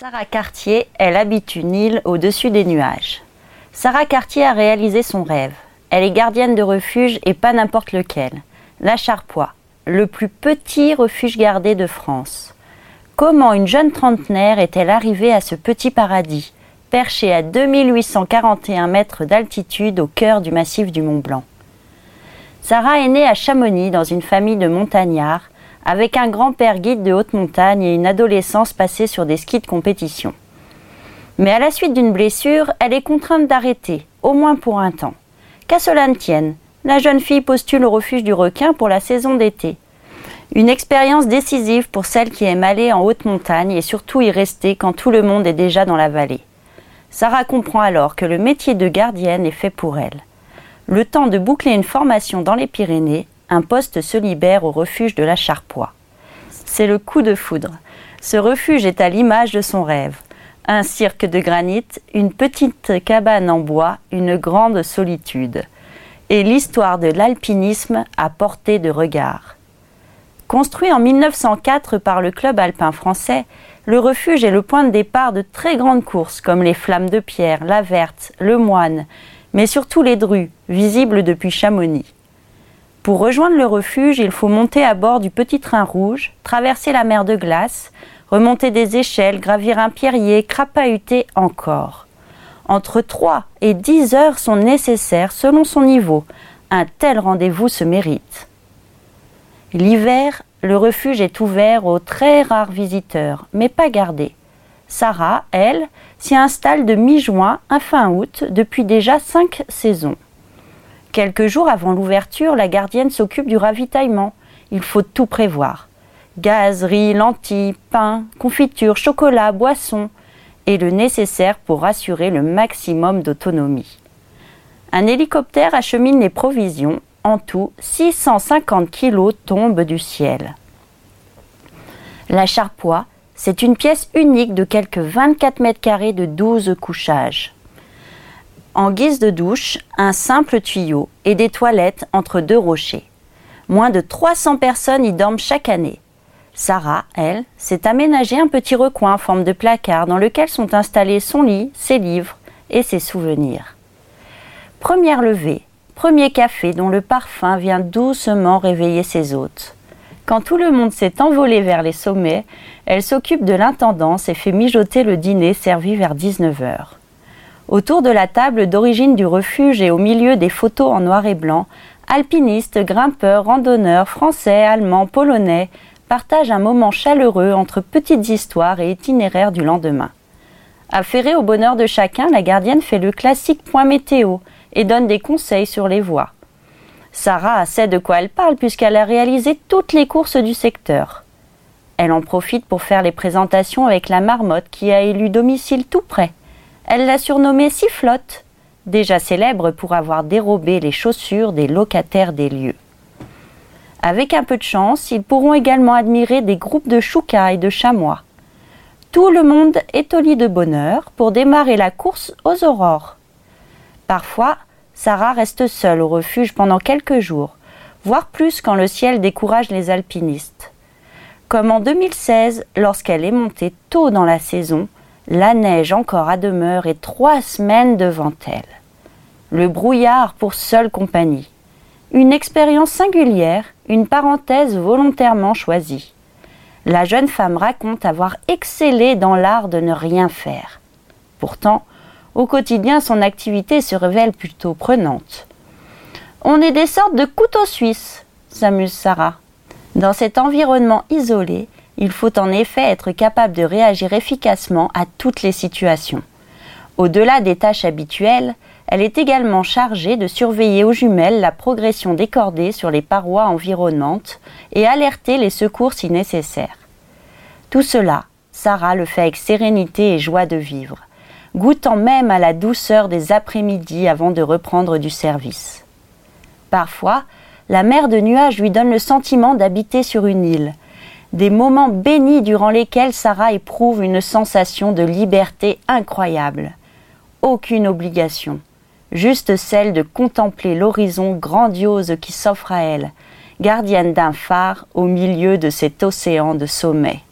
Sarah Cartier, elle habite une île au-dessus des nuages. Sarah Cartier a réalisé son rêve. Elle est gardienne de refuge et pas n'importe lequel. La Charpoix, le plus petit refuge gardé de France. Comment une jeune trentenaire est-elle arrivée à ce petit paradis, perché à 2841 mètres d'altitude au cœur du massif du Mont Blanc? Sarah est née à Chamonix dans une famille de montagnards avec un grand-père guide de haute montagne et une adolescence passée sur des skis de compétition. Mais à la suite d'une blessure, elle est contrainte d'arrêter, au moins pour un temps. Qu'à cela ne tienne, la jeune fille postule au refuge du requin pour la saison d'été. Une expérience décisive pour celle qui aime aller en haute montagne et surtout y rester quand tout le monde est déjà dans la vallée. Sarah comprend alors que le métier de gardienne est fait pour elle. Le temps de boucler une formation dans les Pyrénées, un poste se libère au refuge de la Charpoix. C'est le coup de foudre. Ce refuge est à l'image de son rêve. Un cirque de granit, une petite cabane en bois, une grande solitude. Et l'histoire de l'alpinisme à portée de regard. Construit en 1904 par le club alpin français, le refuge est le point de départ de très grandes courses comme les Flammes de Pierre, la Verte, le Moine, mais surtout les Drues, visibles depuis Chamonix. Pour rejoindre le refuge, il faut monter à bord du petit train rouge, traverser la mer de glace, remonter des échelles, gravir un pierrier, crapahuter encore. Entre 3 et 10 heures sont nécessaires selon son niveau. Un tel rendez-vous se mérite. L'hiver, le refuge est ouvert aux très rares visiteurs, mais pas gardés. Sarah, elle, s'y installe de mi-juin à fin août depuis déjà cinq saisons. Quelques jours avant l'ouverture, la gardienne s'occupe du ravitaillement. Il faut tout prévoir. Gaz, riz, lentilles, pain, confiture, chocolat, boissons et le nécessaire pour assurer le maximum d'autonomie. Un hélicoptère achemine les provisions. En tout, 650 kilos tombent du ciel. La charpoix, c'est une pièce unique de quelques 24 mètres carrés de 12 couchages. En guise de douche, un simple tuyau et des toilettes entre deux rochers. Moins de 300 personnes y dorment chaque année. Sarah, elle, s'est aménagé un petit recoin en forme de placard dans lequel sont installés son lit, ses livres et ses souvenirs. Première levée, premier café dont le parfum vient doucement réveiller ses hôtes. Quand tout le monde s'est envolé vers les sommets, elle s'occupe de l'intendance et fait mijoter le dîner servi vers 19 heures. Autour de la table d'origine du refuge et au milieu des photos en noir et blanc, alpinistes, grimpeurs, randonneurs, français, allemands, polonais partagent un moment chaleureux entre petites histoires et itinéraires du lendemain. Affairée au bonheur de chacun, la gardienne fait le classique point météo et donne des conseils sur les voies. Sarah sait de quoi elle parle puisqu'elle a réalisé toutes les courses du secteur. Elle en profite pour faire les présentations avec la marmotte qui a élu domicile tout près. Elle l'a surnommée Sifflotte, déjà célèbre pour avoir dérobé les chaussures des locataires des lieux. Avec un peu de chance, ils pourront également admirer des groupes de choucas et de chamois. Tout le monde est au lit de bonheur pour démarrer la course aux aurores. Parfois, Sarah reste seule au refuge pendant quelques jours, voire plus quand le ciel décourage les alpinistes. Comme en 2016, lorsqu'elle est montée tôt dans la saison, la neige encore à demeure et trois semaines devant elle. Le brouillard pour seule compagnie. Une expérience singulière, une parenthèse volontairement choisie. La jeune femme raconte avoir excellé dans l'art de ne rien faire. Pourtant, au quotidien, son activité se révèle plutôt prenante. On est des sortes de couteaux suisses, s'amuse Sarah. Dans cet environnement isolé, il faut en effet être capable de réagir efficacement à toutes les situations. Au-delà des tâches habituelles, elle est également chargée de surveiller aux jumelles la progression des cordées sur les parois environnantes et alerter les secours si nécessaire. Tout cela, Sarah le fait avec sérénité et joie de vivre, goûtant même à la douceur des après-midi avant de reprendre du service. Parfois, la mer de nuages lui donne le sentiment d'habiter sur une île, des moments bénis durant lesquels Sarah éprouve une sensation de liberté incroyable. Aucune obligation, juste celle de contempler l'horizon grandiose qui s'offre à elle, gardienne d'un phare au milieu de cet océan de sommets.